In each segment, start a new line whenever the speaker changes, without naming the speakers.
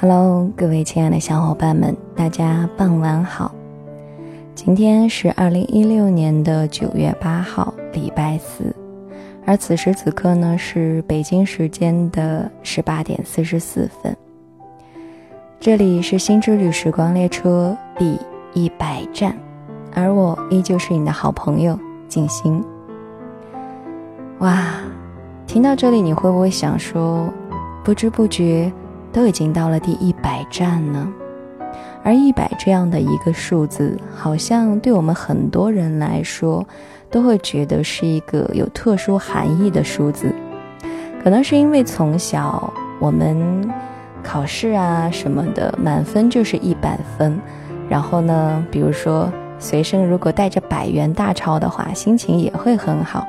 Hello，各位亲爱的小伙伴们，大家傍晚好。今天是二零一六年的九月八号，礼拜四，而此时此刻呢是北京时间的十八点四十四分。这里是新之旅时光列车第一百站，而我依旧是你的好朋友静心。哇，听到这里你会不会想说，不知不觉？都已经到了第一百站呢，而一百这样的一个数字，好像对我们很多人来说，都会觉得是一个有特殊含义的数字。可能是因为从小我们考试啊什么的，满分就是一百分。然后呢，比如说随身如果带着百元大钞的话，心情也会很好。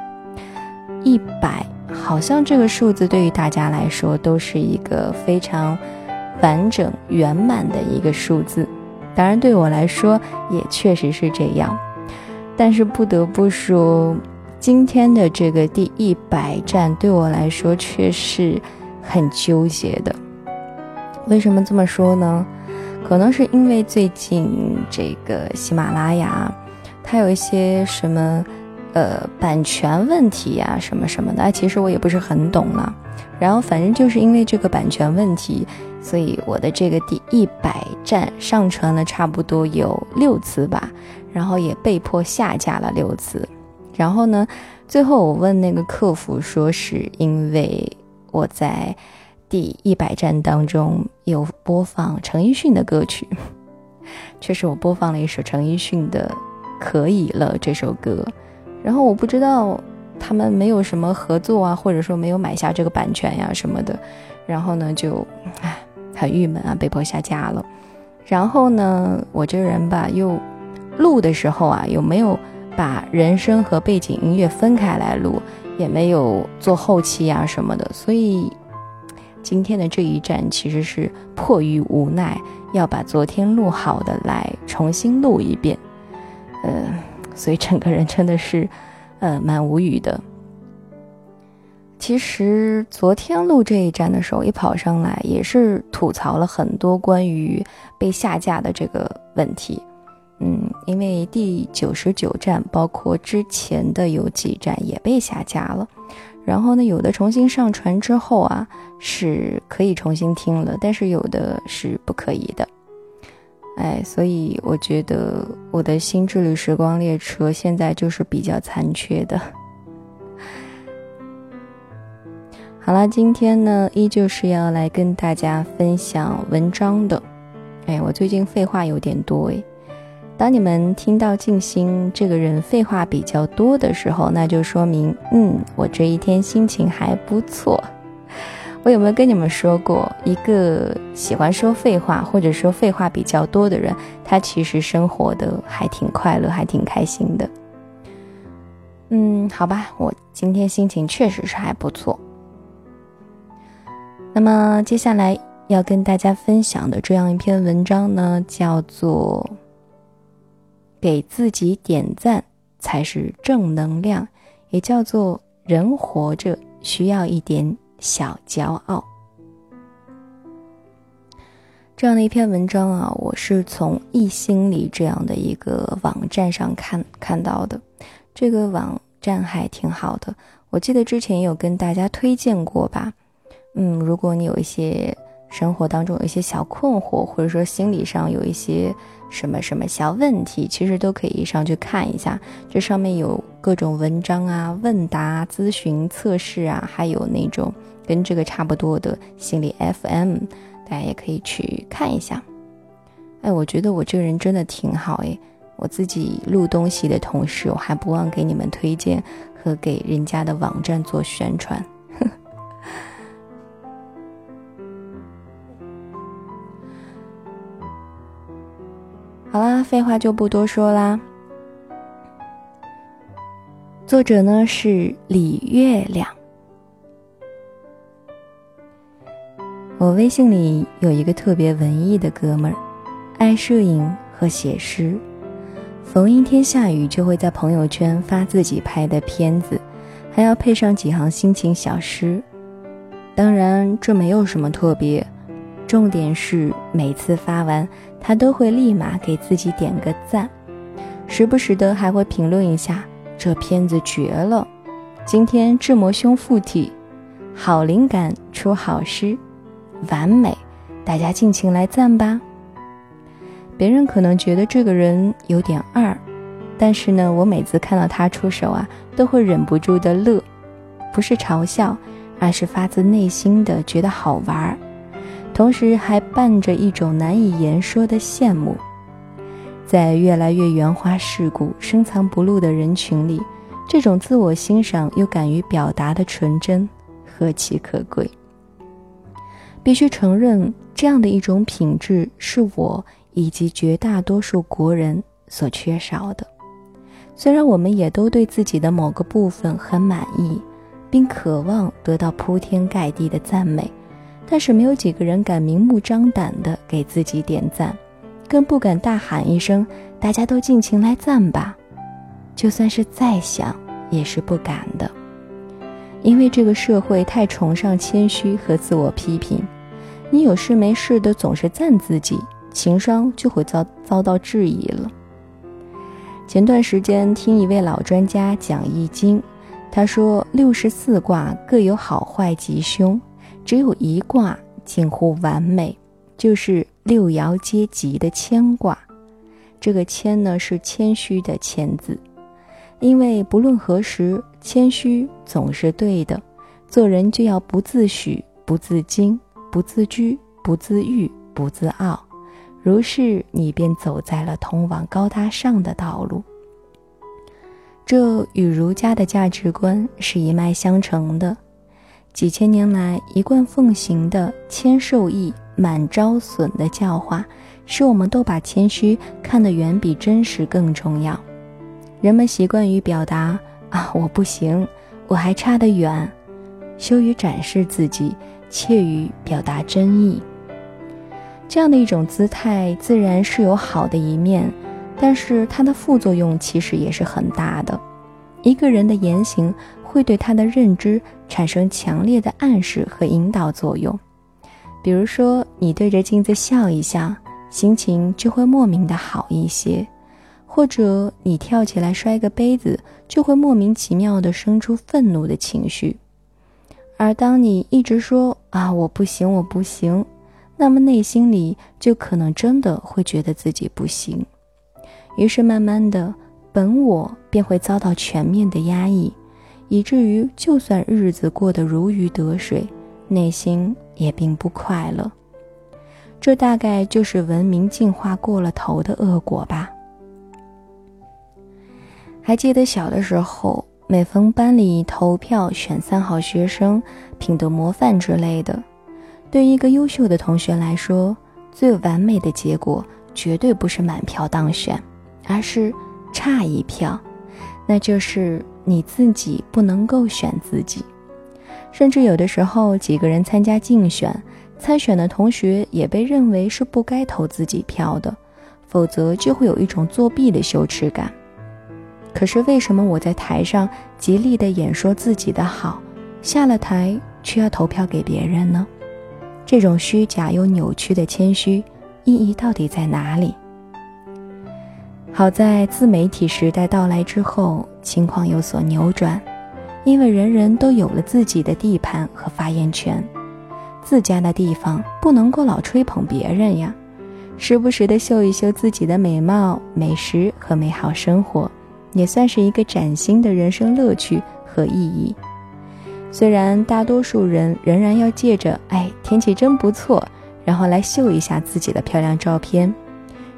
一百。好像这个数字对于大家来说都是一个非常完整圆满的一个数字，当然对我来说也确实是这样。但是不得不说，今天的这个第一百站对我来说却是很纠结的。为什么这么说呢？可能是因为最近这个喜马拉雅，它有一些什么。呃，版权问题呀，什么什么的，其实我也不是很懂了。然后反正就是因为这个版权问题，所以我的这个第一百站上传了差不多有六次吧，然后也被迫下架了六次。然后呢，最后我问那个客服，说是因为我在第一百站当中有播放陈奕迅的歌曲，确实我播放了一首陈奕迅的《可以了》这首歌。然后我不知道他们没有什么合作啊，或者说没有买下这个版权呀什么的，然后呢就唉很郁闷啊，被迫下架了。然后呢，我这人吧又录的时候啊，有没有把人声和背景音乐分开来录，也没有做后期呀什么的，所以今天的这一站其实是迫于无奈要把昨天录好的来重新录一遍，嗯。所以整个人真的是，呃，蛮无语的。其实昨天录这一站的时候，一跑上来也是吐槽了很多关于被下架的这个问题。嗯，因为第九十九站，包括之前的有几站也被下架了。然后呢，有的重新上传之后啊，是可以重新听了，但是有的是不可以的。哎，所以我觉得我的新之旅时光列车现在就是比较残缺的。好了，今天呢依旧是要来跟大家分享文章的。哎，我最近废话有点多哎。当你们听到静心这个人废话比较多的时候，那就说明，嗯，我这一天心情还不错。我有没有跟你们说过，一个喜欢说废话或者说废话比较多的人，他其实生活的还挺快乐，还挺开心的。嗯，好吧，我今天心情确实是还不错。那么接下来要跟大家分享的这样一篇文章呢，叫做“给自己点赞才是正能量”，也叫做“人活着需要一点”。小骄傲，这样的一篇文章啊，我是从易心理这样的一个网站上看看到的。这个网站还挺好的，我记得之前有跟大家推荐过吧。嗯，如果你有一些生活当中有一些小困惑，或者说心理上有一些什么什么小问题，其实都可以上去看一下。这上面有各种文章啊、问答、咨询、测试啊，还有那种。跟这个差不多的心理 FM，大家也可以去看一下。哎，我觉得我这个人真的挺好哎，我自己录东西的同时，我还不忘给你们推荐和给人家的网站做宣传。好啦，废话就不多说啦。作者呢是李月亮。我微信里有一个特别文艺的哥们儿，爱摄影和写诗，逢阴天下雨就会在朋友圈发自己拍的片子，还要配上几行心情小诗。当然，这没有什么特别，重点是每次发完，他都会立马给自己点个赞，时不时的还会评论一下这片子绝了，今天志摩兄附体，好灵感出好诗，完美，大家尽情来赞吧。别人可能觉得这个人有点二，但是呢，我每次看到他出手啊，都会忍不住的乐，不是嘲笑，而是发自内心的觉得好玩儿，同时还伴着一种难以言说的羡慕。在越来越圆滑世故、深藏不露的人群里，这种自我欣赏又敢于表达的纯真，何其可贵！必须承认，这样的一种品质是我。以及绝大多数国人所缺少的。虽然我们也都对自己的某个部分很满意，并渴望得到铺天盖地的赞美，但是没有几个人敢明目张胆地给自己点赞，更不敢大喊一声“大家都尽情来赞吧”。就算是再想，也是不敢的，因为这个社会太崇尚谦虚和自我批评。你有事没事的总是赞自己。情商就会遭遭到质疑了。前段时间听一位老专家讲易经，他说六十四卦各有好坏吉凶，只有一卦近乎完美，就是六爻皆吉的谦卦。这个谦呢是谦虚的谦字，因为不论何时，谦虚总是对的。做人就要不自诩、不自矜、不自居、不自欲、不自傲。如是，你便走在了通往高大上的道路。这与儒家的价值观是一脉相承的。几千年来一贯奉行的“谦受益，满招损”的教化，使我们都把谦虚看得远比真实更重要。人们习惯于表达“啊，我不行，我还差得远”，羞于展示自己，怯于表达真意。这样的一种姿态，自然是有好的一面，但是它的副作用其实也是很大的。一个人的言行会对他的认知产生强烈的暗示和引导作用。比如说，你对着镜子笑一下，心情就会莫名的好一些；或者你跳起来摔个杯子，就会莫名其妙的生出愤怒的情绪。而当你一直说“啊，我不行，我不行”，那么内心里就可能真的会觉得自己不行，于是慢慢的，本我便会遭到全面的压抑，以至于就算日子过得如鱼得水，内心也并不快乐。这大概就是文明进化过了头的恶果吧。还记得小的时候，每逢班里投票选三好学生、品德模范之类的。对于一个优秀的同学来说，最完美的结果绝对不是满票当选，而是差一票，那就是你自己不能够选自己。甚至有的时候，几个人参加竞选，参选的同学也被认为是不该投自己票的，否则就会有一种作弊的羞耻感。可是为什么我在台上极力的演说自己的好，下了台却要投票给别人呢？这种虚假又扭曲的谦虚，意义到底在哪里？好在自媒体时代到来之后，情况有所扭转，因为人人都有了自己的地盘和发言权，自家的地方不能够老吹捧别人呀，时不时的秀一秀自己的美貌、美食和美好生活，也算是一个崭新的人生乐趣和意义。虽然大多数人仍然要借着“哎，天气真不错”，然后来秀一下自己的漂亮照片，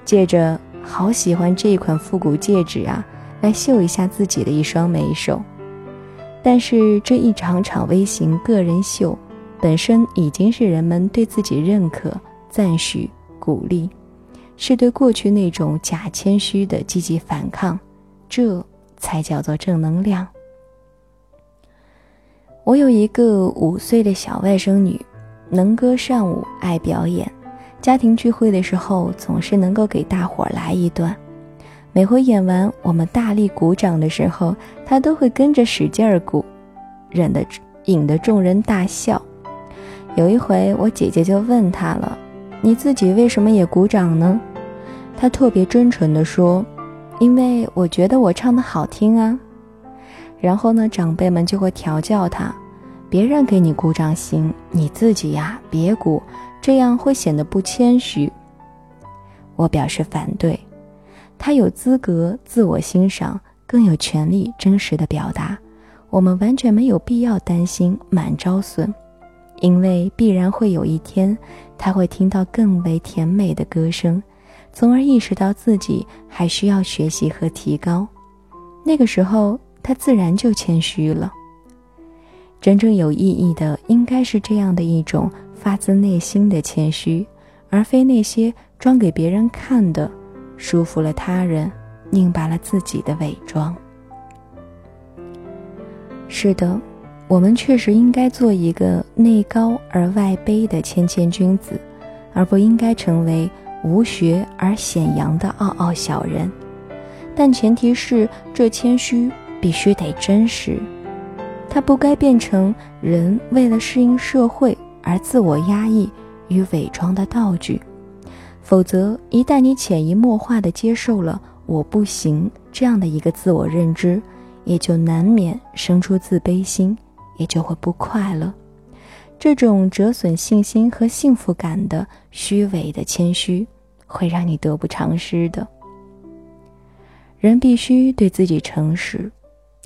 借着“好喜欢这一款复古戒指啊”，来秀一下自己的一双美手，但是这一场场微型个人秀，本身已经是人们对自己认可、赞许、鼓励，是对过去那种假谦虚的积极反抗，这才叫做正能量。我有一个五岁的小外甥女，能歌善舞，爱表演。家庭聚会的时候，总是能够给大伙儿来一段。每回演完，我们大力鼓掌的时候，他都会跟着使劲儿鼓，引得引得众人大笑。有一回，我姐姐就问他了：“你自己为什么也鼓掌呢？他特别真诚地说：“因为我觉得我唱的好听啊。”然后呢，长辈们就会调教他：“别人给你鼓掌行，你自己呀别鼓，这样会显得不谦虚。”我表示反对。他有资格自我欣赏，更有权利真实的表达。我们完全没有必要担心满招损。因为必然会有一天，他会听到更为甜美的歌声，从而意识到自己还需要学习和提高。那个时候，他自然就谦虚了。真正有意义的，应该是这样的一种发自内心的谦虚，而非那些装给别人看的，束缚了他人，拧巴了自己的伪装。是的。我们确实应该做一个内高而外卑的谦谦君子，而不应该成为无学而显扬的傲傲小人。但前提是，这谦虚必须得真实，它不该变成人为了适应社会而自我压抑与伪装的道具。否则，一旦你潜移默化地接受了“我不行”这样的一个自我认知，也就难免生出自卑心。也就会不快乐，这种折损信心和幸福感的虚伪的谦虚，会让你得不偿失的。人必须对自己诚实，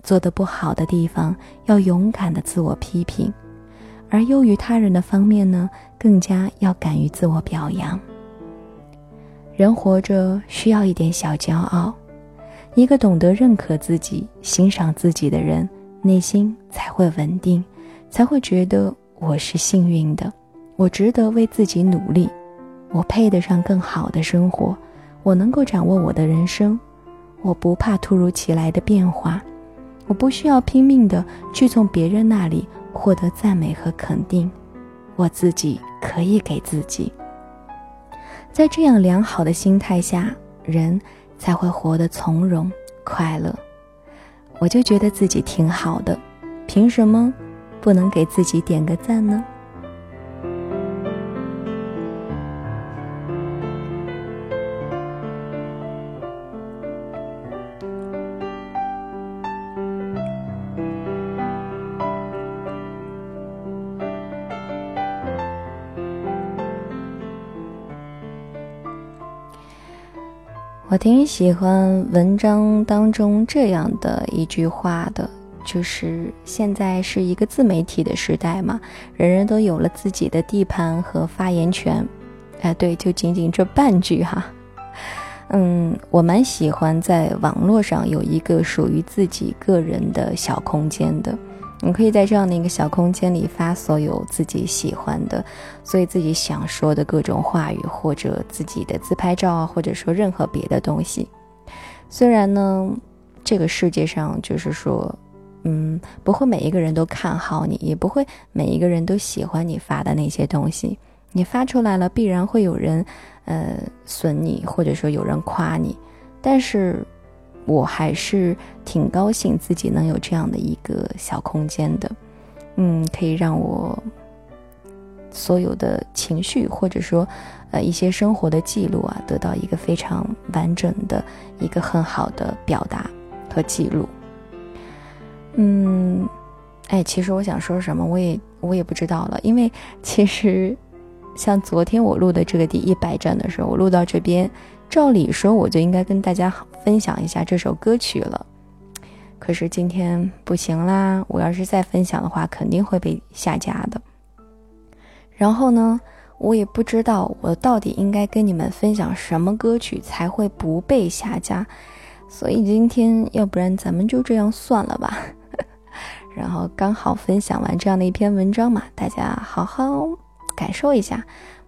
做得不好的地方要勇敢的自我批评，而优于他人的方面呢，更加要敢于自我表扬。人活着需要一点小骄傲，一个懂得认可自己、欣赏自己的人。内心才会稳定，才会觉得我是幸运的，我值得为自己努力，我配得上更好的生活，我能够掌握我的人生，我不怕突如其来的变化，我不需要拼命的去从别人那里获得赞美和肯定，我自己可以给自己。在这样良好的心态下，人才会活得从容快乐。我就觉得自己挺好的，凭什么不能给自己点个赞呢？我挺喜欢文章当中这样的一句话的，就是现在是一个自媒体的时代嘛，人人都有了自己的地盘和发言权。哎，对，就仅仅这半句哈。嗯，我蛮喜欢在网络上有一个属于自己个人的小空间的。你可以在这样的一个小空间里发所有自己喜欢的，所以自己想说的各种话语，或者自己的自拍照啊，或者说任何别的东西。虽然呢，这个世界上就是说，嗯，不会每一个人都看好你，也不会每一个人都喜欢你发的那些东西。你发出来了，必然会有人，呃，损你，或者说有人夸你，但是。我还是挺高兴自己能有这样的一个小空间的，嗯，可以让我所有的情绪或者说呃一些生活的记录啊，得到一个非常完整的一个很好的表达和记录。嗯，哎，其实我想说什么，我也我也不知道了，因为其实像昨天我录的这个第一百站的时候，我录到这边。照理说，我就应该跟大家分享一下这首歌曲了，可是今天不行啦！我要是再分享的话，肯定会被下架的。然后呢，我也不知道我到底应该跟你们分享什么歌曲才会不被下架，所以今天要不然咱们就这样算了吧。然后刚好分享完这样的一篇文章嘛，大家好好感受一下。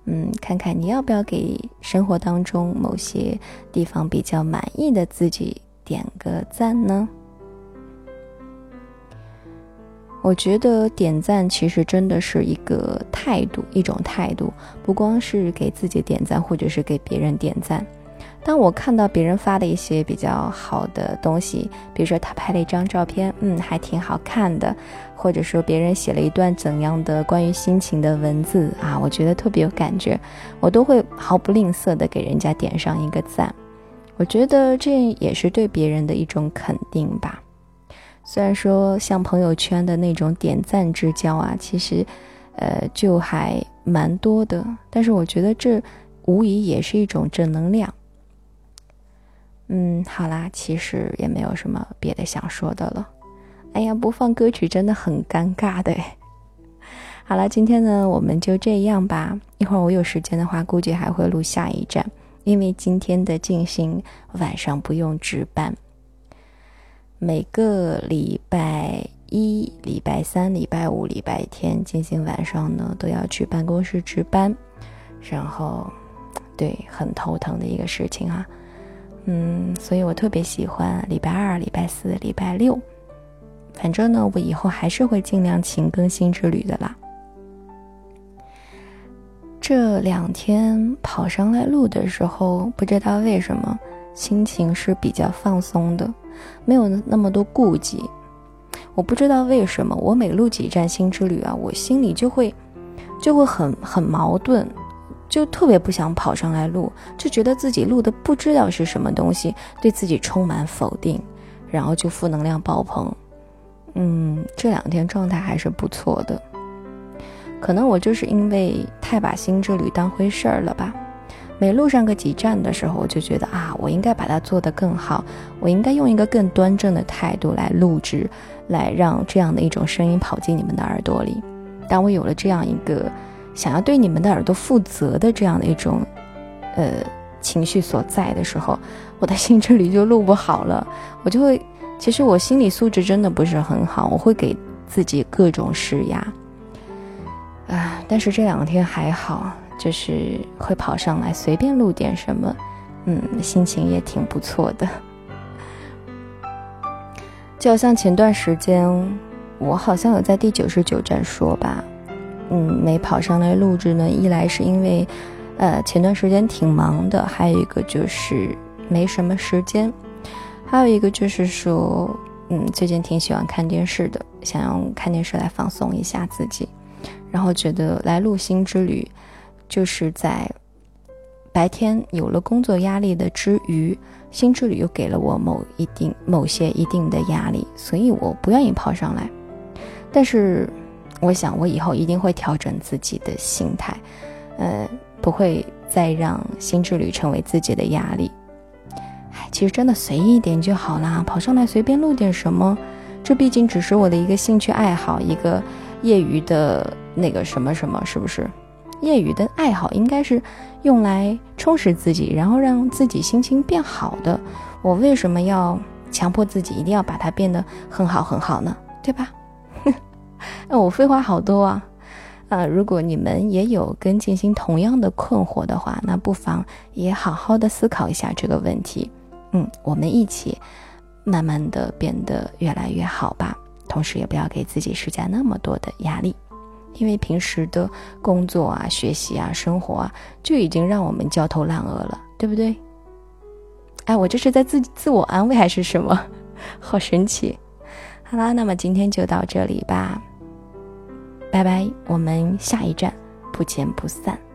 嗯，看看你要不要给生活当中某些地方比较满意的自己点个赞呢？我觉得点赞其实真的是一个态度，一种态度，不光是给自己点赞，或者是给别人点赞。当我看到别人发的一些比较好的东西，比如说他拍了一张照片，嗯，还挺好看的，或者说别人写了一段怎样的关于心情的文字啊，我觉得特别有感觉，我都会毫不吝啬的给人家点上一个赞。我觉得这也是对别人的一种肯定吧。虽然说像朋友圈的那种点赞之交啊，其实，呃，就还蛮多的，但是我觉得这无疑也是一种正能量。嗯，好啦，其实也没有什么别的想说的了。哎呀，播放歌曲真的很尴尬的。好了，今天呢我们就这样吧。一会儿我有时间的话，估计还会录下一站，因为今天的静心晚上不用值班。每个礼拜一、礼拜三、礼拜五、礼拜天静心晚上呢都要去办公室值班，然后，对，很头疼的一个事情啊。嗯，所以我特别喜欢礼拜二、礼拜四、礼拜六。反正呢，我以后还是会尽量勤更新之旅的啦。这两天跑上来录的时候，不知道为什么心情是比较放松的，没有那么多顾忌。我不知道为什么，我每录几站新之旅啊，我心里就会就会很很矛盾。就特别不想跑上来录，就觉得自己录的不知道是什么东西，对自己充满否定，然后就负能量爆棚。嗯，这两天状态还是不错的，可能我就是因为太把新之旅当回事儿了吧。每录上个几站的时候，我就觉得啊，我应该把它做得更好，我应该用一个更端正的态度来录制，来让这样的一种声音跑进你们的耳朵里。当我有了这样一个。想要对你们的耳朵负责的这样的一种，呃情绪所在的时候，我的心这里就录不好了，我就会，其实我心理素质真的不是很好，我会给自己各种施压，啊，但是这两天还好，就是会跑上来随便录点什么，嗯，心情也挺不错的，就好像前段时间，我好像有在第九十九站说吧。嗯，没跑上来录制呢。一来是因为，呃，前段时间挺忙的；还有一个就是没什么时间；还有一个就是说，嗯，最近挺喜欢看电视的，想用看电视来放松一下自己。然后觉得来录新之旅，就是在白天有了工作压力的之余，新之旅又给了我某一定某些一定的压力，所以我不愿意跑上来。但是。我想，我以后一定会调整自己的心态，呃，不会再让新之旅成为自己的压力。哎，其实真的随意一点就好啦，跑上来随便录点什么，这毕竟只是我的一个兴趣爱好，一个业余的那个什么什么，是不是？业余的爱好应该是用来充实自己，然后让自己心情变好的。我为什么要强迫自己一定要把它变得很好很好呢？对吧？那我废话好多啊，啊！如果你们也有跟静心同样的困惑的话，那不妨也好好的思考一下这个问题。嗯，我们一起慢慢的变得越来越好吧。同时，也不要给自己施加那么多的压力，因为平时的工作啊、学习啊、生活啊，就已经让我们焦头烂额了，对不对？哎，我这是在自自我安慰还是什么？好神奇！好啦，那么今天就到这里吧，拜拜，我们下一站不见不散。